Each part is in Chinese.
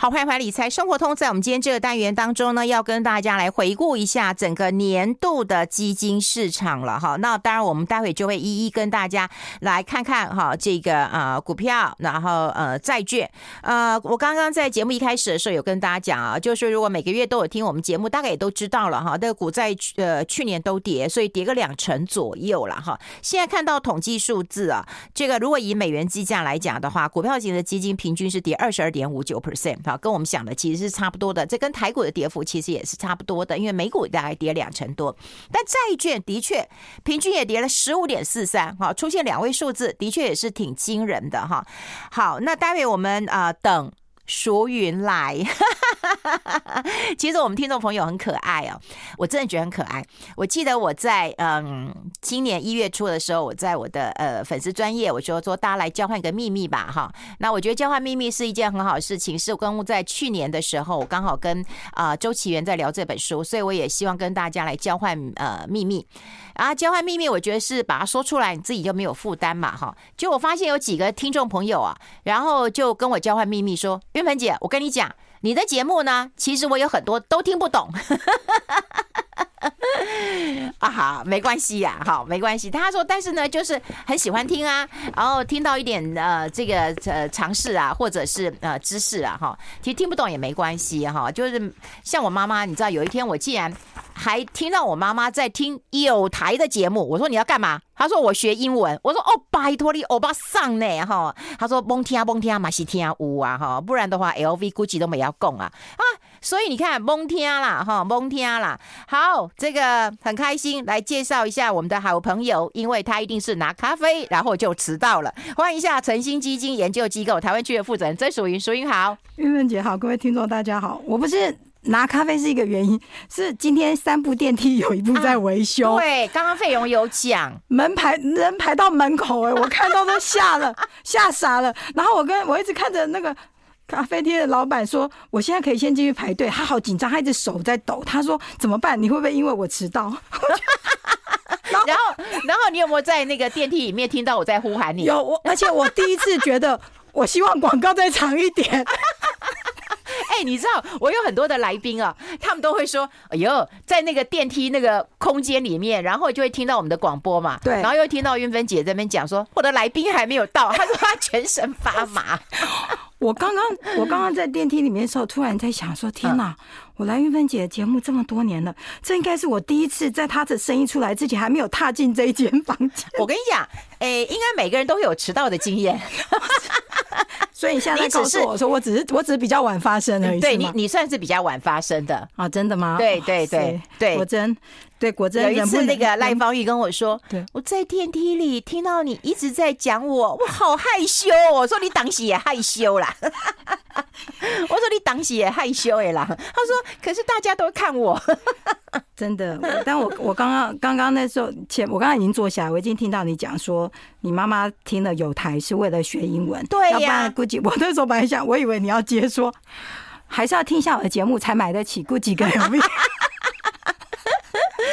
好，欢迎回理财生活通。在我们今天这个单元当中呢，要跟大家来回顾一下整个年度的基金市场了哈。那当然，我们待会就会一一跟大家来看看哈，这个呃股票，然后呃债券。呃，我刚刚在节目一开始的时候有跟大家讲啊，就是如果每个月都有听我们节目，大概也都知道了哈。这个股债呃去年都跌，所以跌个两成左右了哈。现在看到统计数字啊，这个如果以美元计价来讲的话，股票型的基金平均是跌二十二点五九 percent。啊，跟我们想的其实是差不多的，这跟台股的跌幅其实也是差不多的，因为美股大概跌两成多，但债券的确平均也跌了十五点四三，哈，出现两位数字，的确也是挺惊人的哈。好，那待会我们啊、等。淑云来，其实我们听众朋友很可爱哦，我真的觉得很可爱。我记得我在嗯今年一月初的时候，我在我的呃粉丝专业，我就说大家来交换一个秘密吧哈。那我觉得交换秘密是一件很好的事情，是我跟在去年的时候，我刚好跟啊周启源在聊这本书，所以我也希望跟大家来交换呃秘密。啊，交换秘密，我觉得是把它说出来，你自己就没有负担嘛，哈。就我发现有几个听众朋友啊，然后就跟我交换秘密说：“韵芬姐，我跟你讲，你的节目呢，其实我有很多都听不懂。”啊好，没关系呀，好，没关系。他说，但是呢，就是很喜欢听啊，然后听到一点呃这个呃尝试啊，或者是呃知识啊，哈，其实听不懂也没关系哈。就是像我妈妈，你知道，有一天我既然还听到我妈妈在听有台的节目，我说你要干嘛？她说我学英文。我说哦，拜托你欧巴桑呢哈。她说蒙听啊蒙听啊马西听啊乌啊哈，不然的话 LV 估计都没要供啊啊。所以你看，蒙天啦，哈，蒙天啦。好，这个很开心，来介绍一下我们的好朋友，因为他一定是拿咖啡，然后就迟到了。欢迎一下晨星基金研究机构台湾区的负责人曾淑云，淑云好，玉芬姐好，各位听众大家好。我不是拿咖啡是一个原因，是今天三部电梯有一部在维修。啊、对，刚刚费勇有讲，门排人排到门口，哎，我看到都吓了，吓傻了。然后我跟我一直看着那个。咖啡店的老板说：“我现在可以先进去排队。”他好紧张，他一直手在抖。他说：“怎么办？你会不会因为我迟到？”然后，然后，然后你有没有在那个电梯里面听到我在呼喊你？有，我而且我第一次觉得，我希望广告再长一点。你知道我有很多的来宾啊，他们都会说：“哎呦，在那个电梯那个空间里面，然后就会听到我们的广播嘛。”对，然后又听到云芬姐在那边讲说：“我的来宾还没有到。”他说他全身发麻。我刚刚我刚刚在电梯里面的时候，突然在想说：“天哪！我来玉芬姐的节目这么多年了，这应该是我第一次在她的声音出来之前还没有踏进这一间房间。”我跟你讲，哎，应该每个人都会有迟到的经验。所以你现在告诉我说，我只是我只是比较晚发生而已。对你，你算是比较晚发生的啊？真的吗？对对对对，我真。对，果真有一次那个赖芳玉跟我说，对，我在电梯里听到你一直在讲我，我好害羞。我说你当时也害羞啦。我说你当时也害羞哎啦。他说，可是大家都看我，真的。但我我刚刚刚刚那时候前，我刚刚已经坐下来，我已经听到你讲说，你妈妈听了有台是为了学英文。对呀，要不然估计我那时候本来想，我以为你要接说，还是要听一下我的节目才买得起，估计跟。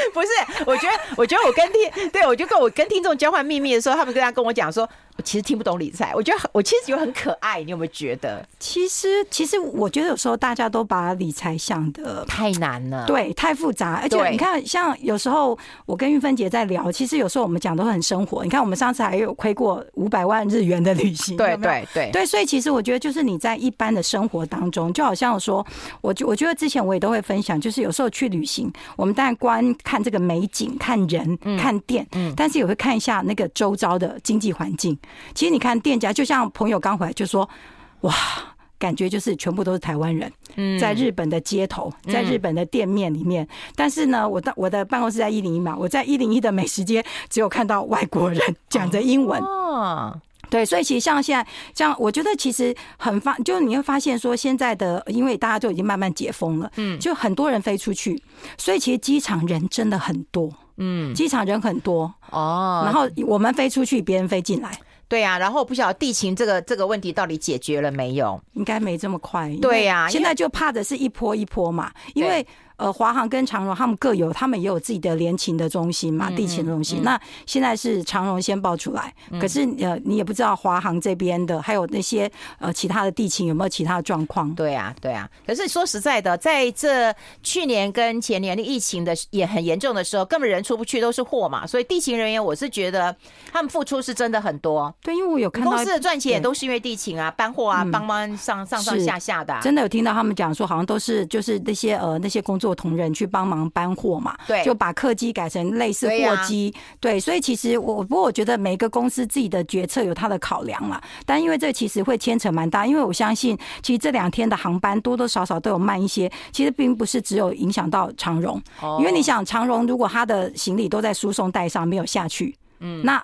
不是，我觉得，我觉得我跟听，对，我就跟我跟听众交换秘密的时候，他们跟他跟我讲说。我其实听不懂理财，我觉得我其实觉得很可爱，你有没有觉得？其实，其实我觉得有时候大家都把理财想的太难了，对，太复杂。而且你看，像有时候我跟玉芬姐在聊，其实有时候我们讲都很生活。你看，我们上次还有亏过五百万日元的旅行，对？对对对。所以其实我觉得，就是你在一般的生活当中，就好像说，我觉我觉得之前我也都会分享，就是有时候去旅行，我们当然观看这个美景、看人、看店，嗯，但是也会看一下那个周遭的经济环境。其实你看。店家就像朋友刚回来就说：“哇，感觉就是全部都是台湾人，在日本的街头，在日本的店面里面。但是呢，我到我的办公室在一零一嘛，我在一零一的美食街，只有看到外国人讲着英文。哦，对，所以其实像现在这样，我觉得其实很发，就你会发现说，现在的因为大家都已经慢慢解封了，嗯，就很多人飞出去，所以其实机场人真的很多，嗯，机场人很多哦。然后我们飞出去，别人飞进来。”对呀、啊，然后不晓得地勤这个这个问题到底解决了没有？应该没这么快。对呀、啊，现在就怕的是一波一波嘛，因为呃，华航跟长荣他们各有，他们也有自己的联勤的中心嘛，地勤的中心。那现在是长荣先爆出来，可是呃，你也不知道华航这边的还有那些呃其他的地勤有没有其他的状况？对啊，对啊。可是说实在的，在这去年跟前年的疫情的也很严重的时候，根本人出不去，都是货嘛。所以地勤人员，我是觉得他们付出是真的很多。对，因为我有看到公司的赚钱也都是因为地勤啊，搬货啊，帮忙上上上下下的。真的有听到他们讲说，好像都是就是那些呃那些工作同仁去帮忙搬货嘛，对，就把客机改成类似货机，对，所以其实我不过我觉得每个公司自己的决策有它的考量啦，但因为这其实会牵扯蛮大，因为我相信其实这两天的航班多多少少都有慢一些，其实并不是只有影响到长荣，因为你想长荣如果他的行李都在输送带上没有下去，嗯，那。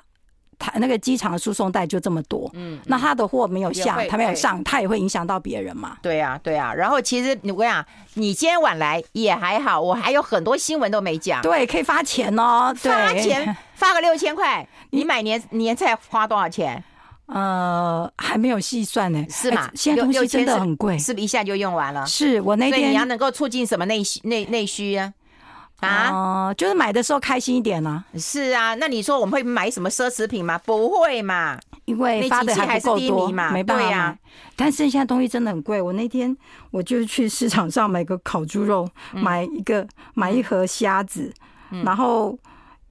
他那个机场的输送带就这么多，嗯，那他的货没有下，他没有上，他也会影响到别人嘛。对啊，对啊。然后其实我跟你讲，你今天晚来也还好，我还有很多新闻都没讲。对，可以发钱哦，对，发钱 发个六千块，你买年年菜花多少钱？呃，还没有细算呢，是吗？现在东西真的很贵，是不是一下就用完了？是我那天你要能够促进什么内需内内需啊？啊、呃，就是买的时候开心一点呢、啊。是啊，那你说我们会买什么奢侈品吗？不会嘛，因为发的还不够多嘛，没办法呀、啊。但是现在东西真的很贵。我那天我就去市场上买个烤猪肉，嗯、买一个买一盒虾子、嗯，然后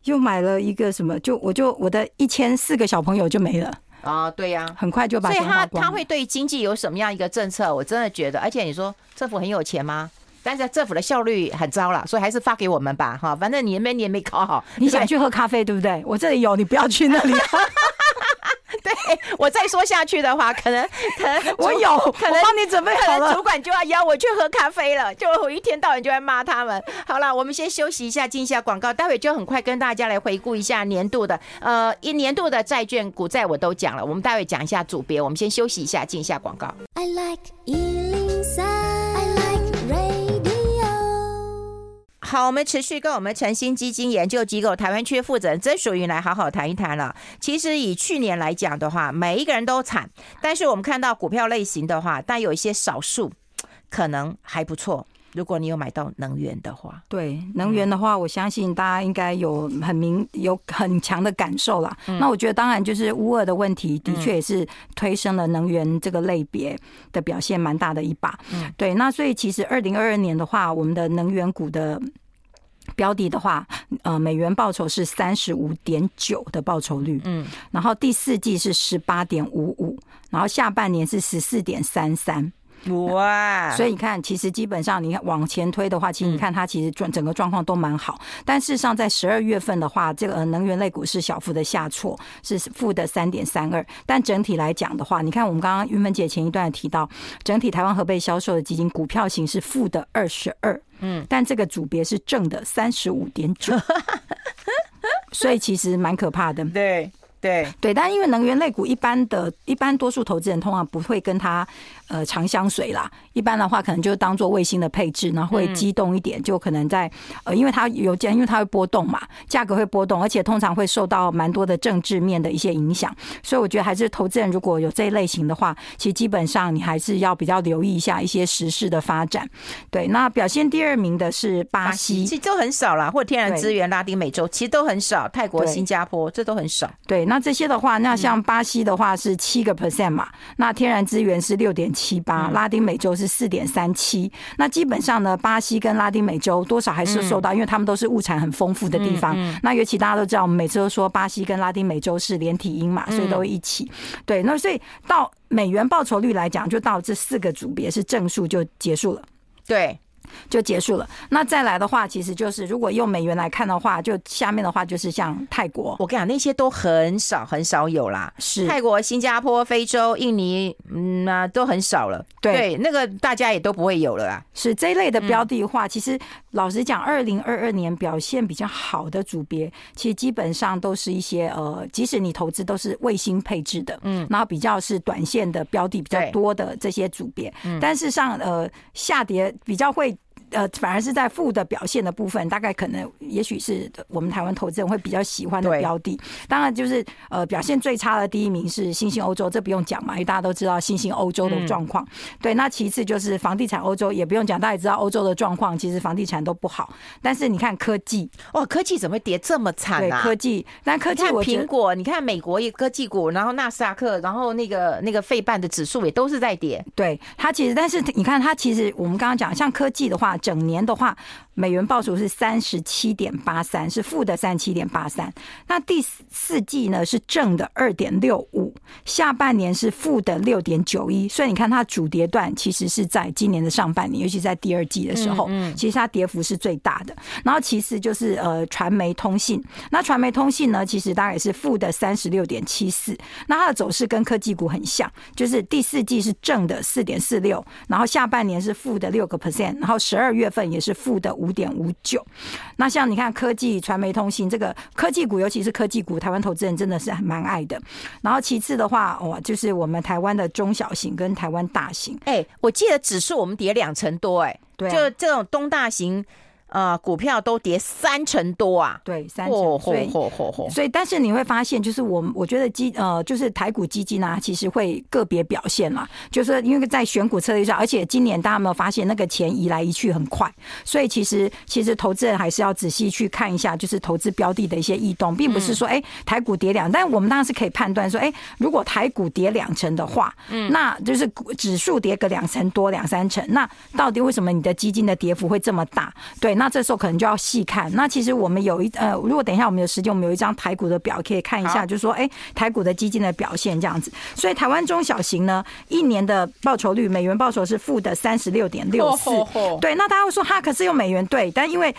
又买了一个什么，就我就我的一千四个小朋友就没了啊。对呀、啊，很快就把。所以他他会对经济有什么样一个政策？我真的觉得，而且你说政府很有钱吗？但是政府的效率很糟了，所以还是发给我们吧，哈，反正你那边你也没考好，你想去喝咖啡对不对？我这里有，你不要去那里。对，我再说下去的话，可能 可能 我有，可能帮你准备好了，主管就要邀我去喝咖啡了，就我一天到晚就在骂他们。好了，我们先休息一下，进一下广告，待会就很快跟大家来回顾一下年度的呃一年度的债券股债我都讲了，我们待会讲一下组别，我们先休息一下，进一下广告。I like 好，我们持续跟我们晨星基金研究机构台湾区负责人曾淑云来好好谈一谈了。其实以去年来讲的话，每一个人都惨，但是我们看到股票类型的话，但有一些少数可能还不错。如果你有买到能源的话，对能源的话，我相信大家应该有很明有很强的感受了。那我觉得，当然就是乌二的问题，的确也是推升了能源这个类别的表现蛮大的一把。嗯对，那所以其实二零二二年的话，我们的能源股的。标的的话，呃，美元报酬是三十五点九的报酬率，嗯，然后第四季是十八点五五，然后下半年是十四点三三。哇！所以你看，其实基本上你看往前推的话，其实你看它其实整整个状况都蛮好。但事实上，在十二月份的话，这个能源类股是小幅的下挫，是负的三点三二。但整体来讲的话，你看我们刚刚云芬姐前一段提到，整体台湾合备销售的基金股票型是负的二十二，嗯，但这个组别是正的三十五点九，所以其实蛮可怕的。对。对对，但因为能源类股一般的一般多数投资人通常不会跟它呃长相水啦，一般的话可能就当做卫星的配置，然后会机动一点，就可能在呃因为它有价，因为它会波动嘛，价格会波动，而且通常会受到蛮多的政治面的一些影响，所以我觉得还是投资人如果有这一类型的话，其实基本上你还是要比较留意一下一些时事的发展。对，那表现第二名的是巴西，其实都很少啦，或天然资源、拉丁美洲其实都很少，泰国、新加坡这都很少。对。那这些的话，那像巴西的话是七个 percent 嘛，那天然资源是六点七八，拉丁美洲是四点三七。那基本上呢，巴西跟拉丁美洲多少还是受到，因为他们都是物产很丰富的地方。那尤其大家都知道，我们每次都说巴西跟拉丁美洲是连体婴嘛，所以都会一起。对，那所以到美元报酬率来讲，就到这四个组别是正数就结束了。对。就结束了。那再来的话，其实就是如果用美元来看的话，就下面的话就是像泰国，我跟你讲，那些都很少很少有啦。是泰国、新加坡、非洲、印尼，嗯那都很少了。对，对，那个大家也都不会有了啦。是这一类的标的的话，其实老实讲，二零二二年表现比较好的组别，其实基本上都是一些呃，即使你投资都是卫星配置的，嗯，然后比较是短线的标的比较多的这些组别，嗯，但是上呃下跌比较会。呃，反而是在负的表现的部分，大概可能也许是我们台湾投资人会比较喜欢的标的。当然，就是呃，表现最差的第一名是新兴欧洲，这不用讲嘛，因为大家都知道新兴欧洲的状况。对，那其次就是房地产欧洲，也不用讲，大家也知道欧洲的状况，其实房地产都不好。但是你看科技，哇，科技怎么会跌这么惨啊？科技，但科技，我苹果，你看美国一科技股，然后纳斯达克，然后那个那个费半的指数也都是在跌。对，它其实，但是你看它其实，我们刚刚讲像科技的话，整年的话。美元报酬是三十七点八三，是负的三十七点八三。那第四季呢是正的二点六，下半年是负的六点九一。所以你看它主跌段其实是在今年的上半年，尤其在第二季的时候，其实它跌幅是最大的。然后其次就是呃传媒通信，那传媒通信呢其实大概是负的三十六点七四。那它的走势跟科技股很像，就是第四季是正的四点四六，然后下半年是负的六个 percent，然后十二月份也是负的。五点五九，那像你看科技、传媒、通信这个科技股，尤其是科技股，台湾投资人真的是蛮爱的。然后其次的话，哇，就是我们台湾的中小型跟台湾大型。哎，我记得指数我们跌两成多，哎，对，就这种东大型。呃，股票都跌三成多啊！对，三成。所以，所以，但是你会发现，就是我，我觉得基呃，就是台股基金啊，其实会个别表现啦。就是因为在选股策略上，而且今年大家有没有发现，那个钱移来移去很快，所以其实其实投资人还是要仔细去看一下，就是投资标的的一些异动，并不是说，哎，台股跌两，但我们当然是可以判断说，哎，如果台股跌两成的话，嗯，那就是指数跌个两成多两三成，那到底为什么你的基金的跌幅会这么大？对。那这时候可能就要细看。那其实我们有一呃，如果等一下我们有时间，我们有一张台股的表可以看一下，就是说，哎，台股的基金的表现这样子。所以台湾中小型呢，一年的报酬率，美元报酬是负的三十六点六四。对，那大家会说，哈，可是用美元对，但因为。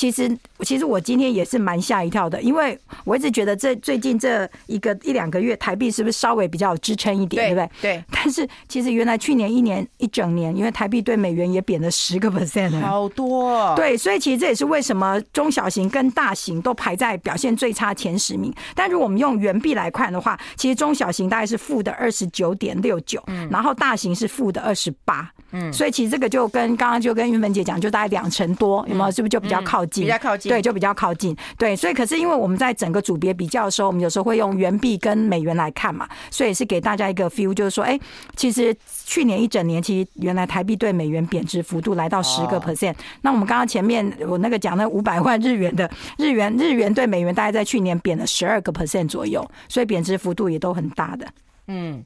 其实，其实我今天也是蛮吓一跳的，因为我一直觉得这最近这一个一两个月，台币是不是稍微比较有支撑一点，对，对不对？对。但是其实原来去年一年一整年，因为台币对美元也贬了十个 percent，好多哦。对，所以其实这也是为什么中小型跟大型都排在表现最差前十名。但如果我们用元币来看的话，其实中小型大概是负的二十九点六九，然后大型是负的二十八。嗯，所以其实这个就跟刚刚就跟云芬姐讲，就大概两成多，有没有？是不是就比较靠近？比较靠近，对，就比较靠近。对，所以可是因为我们在整个组别比较的时候，我们有时候会用元币跟美元来看嘛，所以是给大家一个 feel，就是说，哎，其实去年一整年，其实原来台币对美元贬值幅度来到十个 percent。那我们刚刚前面我那个讲那五百万日元的日元，日元对美元大概在去年贬了十二个 percent 左右，所以贬值幅度也都很大的。嗯，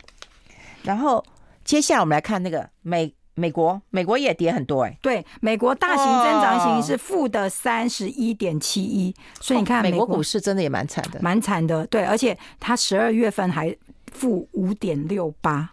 然后接下来我们来看那个美。美国，美国也跌很多哎、欸。对，美国大型增长型是负的三十一点七一，所以你看美国股市真的也蛮惨的，蛮惨的。对，而且它十二月份还负五点六八，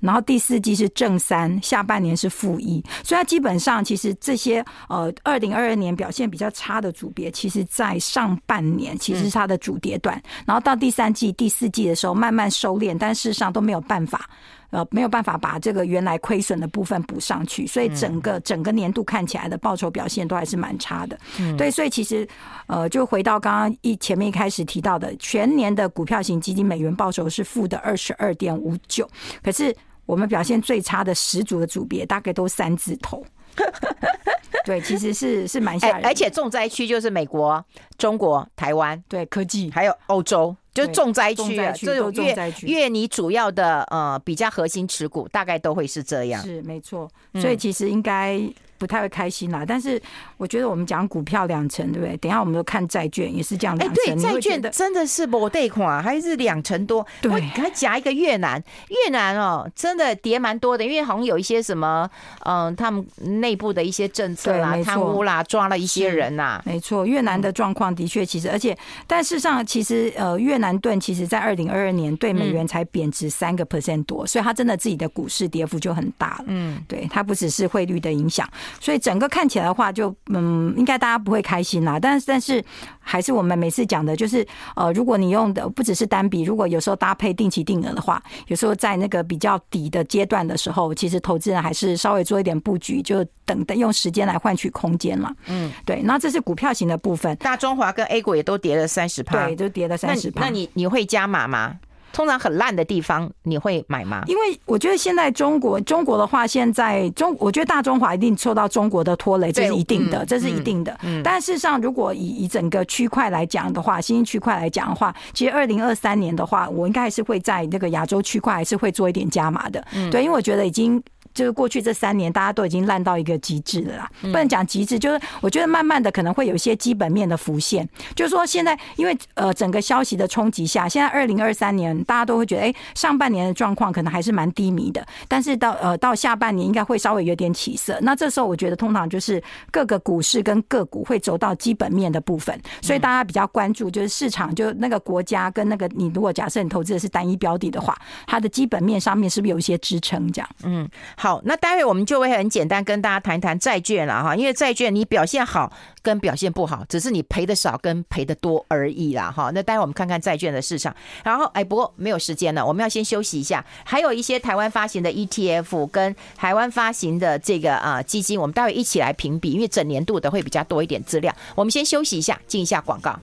然后第四季是正三，下半年是负一，所以它基本上其实这些呃，二零二二年表现比较差的组别，其实在上半年其实是它的主跌段，然后到第三季、第四季的时候慢慢收敛，但事实上都没有办法。呃，没有办法把这个原来亏损的部分补上去，所以整个整个年度看起来的报酬表现都还是蛮差的。嗯，对，所以其实呃，就回到刚刚一前面一开始提到的，全年的股票型基金美元报酬是负的二十二点五九，可是我们表现最差的十组的组别大概都三字头。对，其实是是蛮吓人的，而且重灾区就是美国、中国、台湾，对，科技还有欧洲。就是重灾区啊，这种越越你主要的呃比较核心持股，大概都会是这样。是没错，所以其实应该。不太会开心啦，但是我觉得我们讲股票两成，对不对？等一下我们都看债券，也是这样两成。哎，对，债券真的是没得看，还是两成多。对，给他夹一个越南，越南哦，真的跌蛮多的，因为好像有一些什么，嗯，他们内部的一些政策啦、贪污啦，抓了一些人呐。没错，越南的状况的确，其实而且，但事实上，其实呃，越南盾其实在二零二二年对美元才贬值三个 percent 多，所以它真的自己的股市跌幅就很大了。嗯，对，它不只是汇率的影响。所以整个看起来的话，就嗯，应该大家不会开心啦。但是，但是还是我们每次讲的，就是呃，如果你用的不只是单笔，如果有时候搭配定期定额的话，有时候在那个比较底的阶段的时候，其实投资人还是稍微做一点布局，就等等用时间来换取空间嘛。嗯，对。那这是股票型的部分，大中华跟 A 股也都跌了三十趴，对，都跌了三十趴。那你你会加码吗？通常很烂的地方，你会买吗？因为我觉得现在中国中国的话，现在中我觉得大中华一定受到中国的拖累，这是一定的，这是一定的。但事实上，如果以以整个区块来讲的话，新兴区块来讲的话，其实二零二三年的话，我应该还是会在那个亚洲区块还是会做一点加码的。对，因为我觉得已经。就是过去这三年，大家都已经烂到一个极致了啦。不能讲极致，就是我觉得慢慢的可能会有一些基本面的浮现。就是说，现在因为呃整个消息的冲击下，现在二零二三年大家都会觉得，哎，上半年的状况可能还是蛮低迷的。但是到呃到下半年应该会稍微有点起色。那这时候我觉得通常就是各个股市跟个股会走到基本面的部分，所以大家比较关注就是市场就那个国家跟那个你如果假设你投资的是单一标的的话，它的基本面上面是不是有一些支撑？这样，嗯。好，那待会我们就会很简单跟大家谈谈债券了哈，因为债券你表现好跟表现不好，只是你赔的少跟赔的多而已啦哈。那待会我们看看债券的市场，然后哎，不过没有时间了，我们要先休息一下。还有一些台湾发行的 ETF 跟台湾发行的这个啊基金，我们待会一起来评比，因为整年度的会比较多一点资料。我们先休息一下，进一下广告。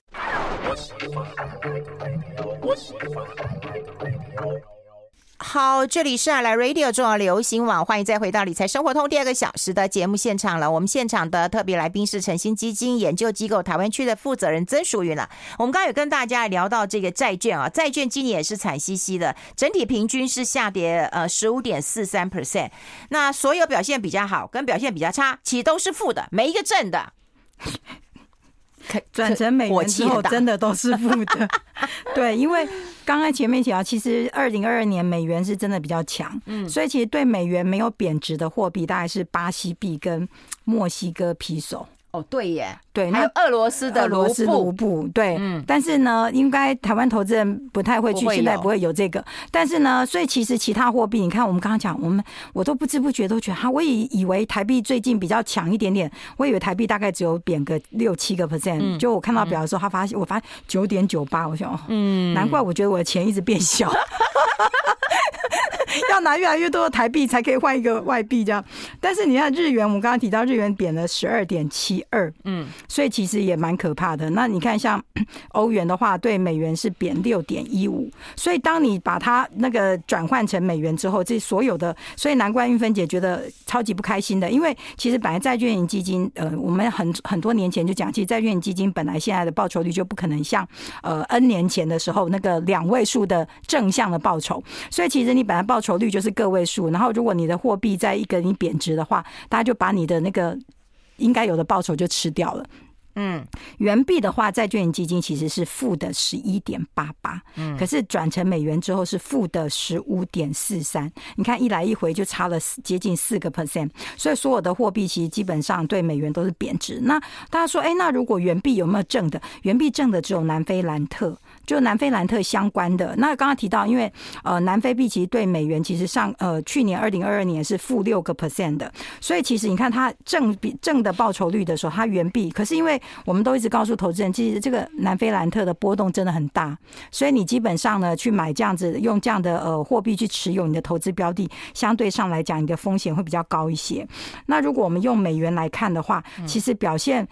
好，这里是爱来 Radio 中央流行网，欢迎再回到理财生活通第二个小时的节目现场了。我们现场的特别来宾是诚心基金研究机构台湾区的负责人曾淑云了。我们刚刚有跟大家聊到这个债券啊，债券今年也是惨兮兮的，整体平均是下跌呃十五点四三 percent。那所有表现比较好跟表现比较差，其实都是负的，没一个正的。转成美元之后，真的都是负的。对，因为刚刚前面讲，其实二零二二年美元是真的比较强，嗯，所以其实对美元没有贬值的货币，大概是巴西币跟墨西哥皮索。哦，对耶，对，还有俄罗斯的俄罗斯卢布，对，嗯，但是呢，应该台湾投资人不太会去，现在不会有这个，但是呢，所以其实其他货币，你看我们刚刚讲，我们我都不知不觉都觉得，哈，我以以为台币最近比较强一点点，我以为台币大概只有贬个六七个 percent，就我看到表的时候，他发现我发现九点九八，我想，嗯，难怪我觉得我的钱一直变小。要拿越来越多的台币才可以换一个外币，这样。但是你看日元，我们刚刚提到日元贬了十二点七二，嗯，所以其实也蛮可怕的。那你看像 欧元的话，对美元是贬六点一五，所以当你把它那个转换成美元之后，这所有的，所以难怪运芬姐觉得超级不开心的，因为其实本来债券型基金，呃，我们很很多年前就讲，其实债券型基金本来现在的报酬率就不可能像呃 N 年前的时候那个两位数的正向的报酬，所以其实你本来报酬率就是个位数，然后如果你的货币在一个你贬值的话，大家就把你的那个应该有的报酬就吃掉了。嗯，元币的话，债券基金其实是负的十一点八八，嗯，可是转成美元之后是负的十五点四三。你看一来一回就差了接近四个 percent，所以所有的货币其实基本上对美元都是贬值。那大家说，哎，那如果元币有没有正的？元币正的只有南非兰特。就南非兰特相关的，那刚刚提到，因为呃南非币其实对美元其实上呃去年二零二二年是负六个 percent 的，所以其实你看它正比正的报酬率的时候，它原币，可是因为我们都一直告诉投资人，其实这个南非兰特的波动真的很大，所以你基本上呢去买这样子用这样的呃货币去持有你的投资标的，相对上来讲你的风险会比较高一些。那如果我们用美元来看的话，其实表现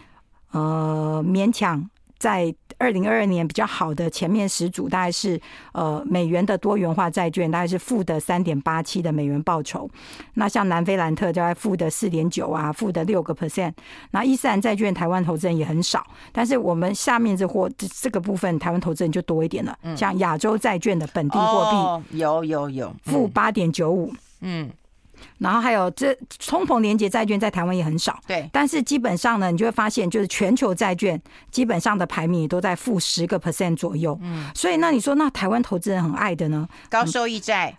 呃勉强。在二零二二年比较好的前面十组，大概是呃美元的多元化债券，大概是负的三点八七的美元报酬。那像南非兰特就在负的四点九啊，负的六个 percent。那伊斯兰债券台湾投资人也很少，但是我们下面这货这个部分台湾投资人就多一点了。像亚洲债券的本地货币有有有负八点九五，嗯。然后还有这通膨连结债券在台湾也很少，对。但是基本上呢，你就会发现，就是全球债券基本上的排名也都在负十个 percent 左右。嗯。所以那你说，那台湾投资人很爱的呢？高收益债、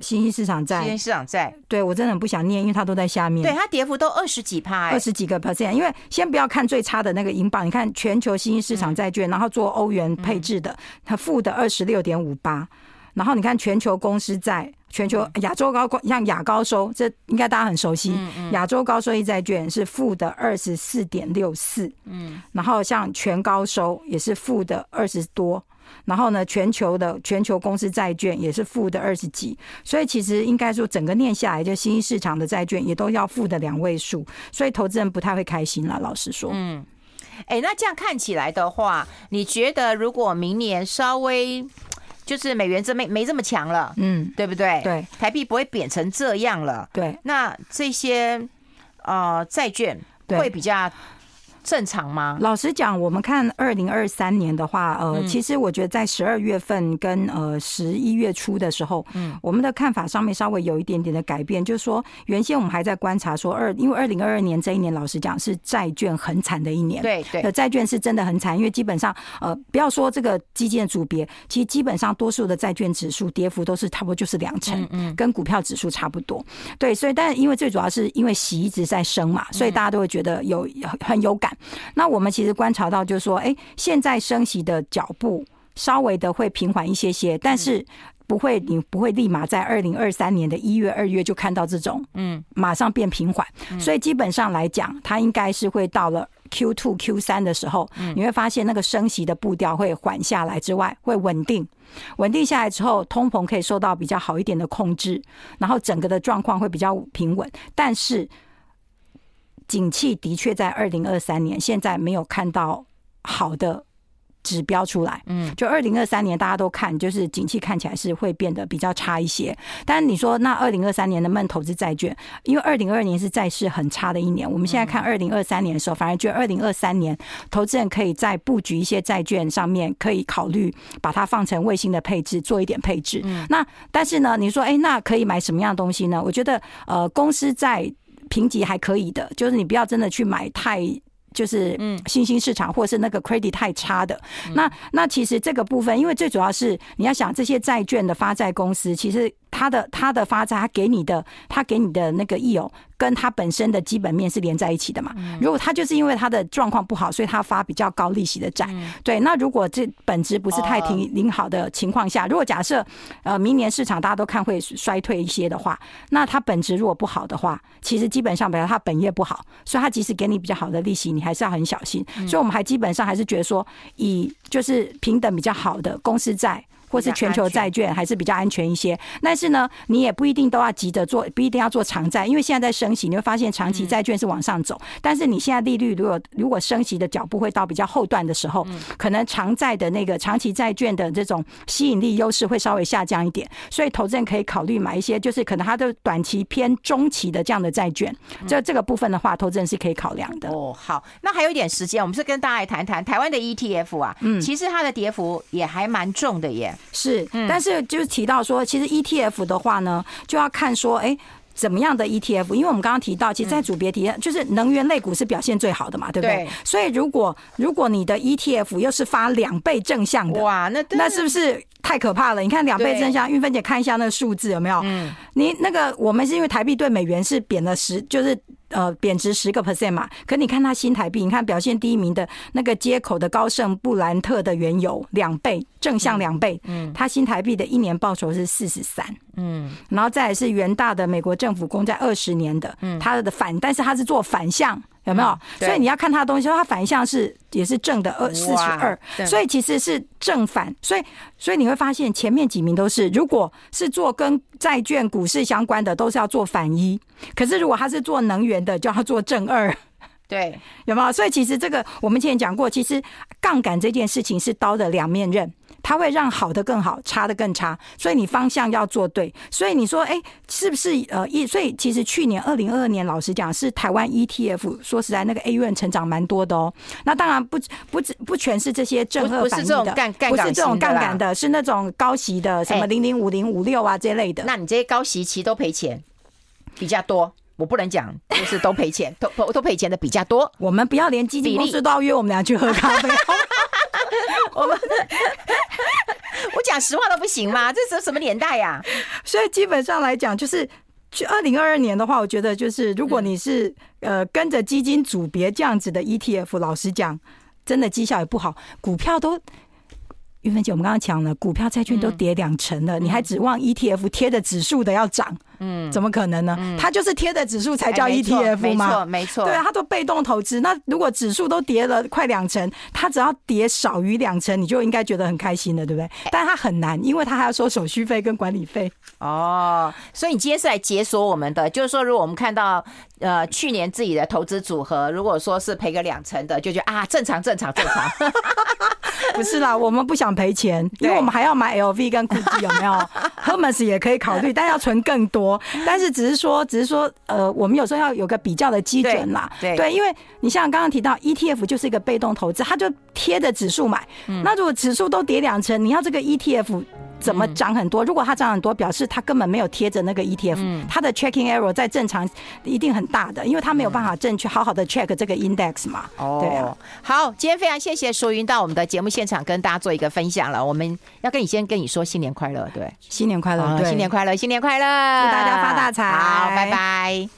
新兴市场债、新兴市场债。对我真的很不想念，因为它都在下面。对，它跌幅都二十几趴，二十几个 percent。因为先不要看最差的那个英镑，你看全球新兴市场债券，然后做欧元配置的，它负的二十六点五八。然后你看全球公司债。全球亚洲高像亚高收，这应该大家很熟悉。亚洲高收益债券是负的二十四点六四，嗯，然后像全高收也是负的二十多，然后呢，全球的全球公司债券也是负的二十几，所以其实应该说整个念下来，就新兴市场的债券也都要负的两位数，所以投资人不太会开心了。老实说，嗯，哎，那这样看起来的话，你觉得如果明年稍微？就是美元这没没这么强了，嗯，对不对？对，台币不会贬成这样了。对，那这些呃债券会比较。正常吗？老实讲，我们看二零二三年的话，呃，其实我觉得在十二月份跟呃十一月初的时候，嗯，我们的看法上面稍微有一点点的改变，就是说原先我们还在观察说二，因为二零二二年这一年，老实讲是债券很惨的一年，对对，债券是真的很惨，因为基本上呃，不要说这个基金的组别，其实基本上多数的债券指数跌幅都是差不多就是两成，嗯，跟股票指数差不多，对，所以但因为最主要是因为息一直在升嘛，所以大家都会觉得有很有感。那我们其实观察到，就是说，哎，现在升息的脚步稍微的会平缓一些些，但是不会，你不会立马在二零二三年的一月、二月就看到这种，嗯，马上变平缓。所以基本上来讲，它应该是会到了 Q two、Q 三的时候，你会发现那个升息的步调会缓下来之外，会稳定，稳定下来之后，通膨可以受到比较好一点的控制，然后整个的状况会比较平稳，但是。景气的确在二零二三年，现在没有看到好的指标出来。嗯，就二零二三年大家都看，就是景气看起来是会变得比较差一些。但是你说那二零二三年能不能投资债券？因为二零二二年是债市很差的一年。我们现在看二零二三年的时候，反而觉得二零二三年投资人可以在布局一些债券上面，可以考虑把它放成卫星的配置，做一点配置。嗯，那但是呢，你说哎，那可以买什么样的东西呢？我觉得呃，公司债。评级还可以的，就是你不要真的去买太就是新兴市场，或是那个 credit 太差的。那那其实这个部分，因为最主要是你要想这些债券的发债公司，其实它的它的发债，它给你的它给你的那个益友。跟它本身的基本面是连在一起的嘛？如果它就是因为它的状况不好，所以它发比较高利息的债，对。那如果这本质不是太挺挺好的情况下，如果假设呃明年市场大家都看会衰退一些的话，那它本质如果不好的话，其实基本上表示它本业不好，所以它即使给你比较好的利息，你还是要很小心。所以我们还基本上还是觉得说，以就是平等比较好的公司债。或是全球债券还是比较安全一些，但是呢，你也不一定都要急着做，不一定要做长债，因为现在在升息，你会发现长期债券是往上走，但是你现在利率如果如果升息的脚步会到比较后段的时候，可能长债的那个长期债券的这种吸引力优势会稍微下降一点，所以投资人可以考虑买一些，就是可能它的短期偏中期的这样的债券，这这个部分的话，投资人是可以考量的。哦，好，那还有一点时间，我们是跟大家来谈谈台湾的 ETF 啊，嗯，其实它的跌幅也还蛮重的耶。是，但是就是提到说，其实 ETF 的话呢，就要看说，哎，怎么样的 ETF？因为我们刚刚提到，其实，在组别提，就是能源类股是表现最好的嘛，对不对？所以，如果如果你的 ETF 又是发两倍正向的，哇，那那是不是太可怕了？你看两倍正向，运芬姐看一下那个数字有没有？嗯，你那个我们是因为台币对美元是贬了十，就是。呃，贬值十个 percent 嘛，可你看它新台币，你看表现第一名的那个接口的高盛布兰特的原油两倍，正向两倍，嗯，它新台币的一年报酬是四十三，嗯，然后再来是元大的美国政府公债二十年的，嗯，它的反，但是它是做反向。有没有？所以你要看他的东西，它反向是也是正的二四十二，所以其实是正反，所以所以你会发现前面几名都是，如果是做跟债券、股市相关的，都是要做反一；可是如果他是做能源的，就要做正二。对，有没有？所以其实这个我们之前讲过，其实杠杆这件事情是刀的两面刃。它会让好的更好，差的更差，所以你方向要做对。所以你说，哎，是不是呃一？所以其实去年二零二二年，老实讲是台湾 ETF，说实在那个 AUM 成长蛮多的哦。那当然不不只不全是这些正二反应的，不是这种杠杆的，是那种高息的，什么零零五零五六啊这类的。那你这些高息期都赔钱比较多，我不能讲就是都赔钱，都都赔钱的比较多。我们不要连基金公司都要约我们俩去喝咖啡。我们，我讲实话都不行吗？这是什么年代呀？所以基本上来讲，就是去二零二二年的话，我觉得就是如果你是呃跟着基金组别这样子的 ETF，老实讲，真的绩效也不好，股票都。韵芬姐，我们刚刚讲了，股票、债券都跌两成了，你还指望 ETF 贴着指数的要涨？嗯，怎么可能呢？它就是贴着指数才叫 ETF 吗？没错，没错。对啊，它都被动投资。那如果指数都跌了快两成，它只要跌少于两成，你就应该觉得很开心了，对不对？但它很难，因为它还要收手续费跟管理费。哦，所以你今天是来解锁我们的，就是说，如果我们看到呃去年自己的投资组合，如果说是赔个两成的，就觉得啊正常，正常，正常。不是啦，我们不想赔钱，因为我们还要买 LV 跟 GUCCI 有没有？Hermes 也可以考虑，但要存更多。但是只是说，只是说，呃，我们有时候要有个比较的基准啦。对，对，因为你像刚刚提到 ETF 就是一个被动投资，它就贴着指数买。那如果指数都跌两成，你要这个 ETF。怎么涨很多？如果它涨很多，表示它根本没有贴着那个 ETF，它的 checking error 在正常一定很大的，因为它没有办法正确好好的 check 这个 index 嘛。哦，对啊。好，今天非常谢谢淑云到我们的节目现场跟大家做一个分享了。我们要跟你先跟你说新年快乐，对，新年快乐，新年快乐，新年快乐，祝大家发大财，好，拜拜。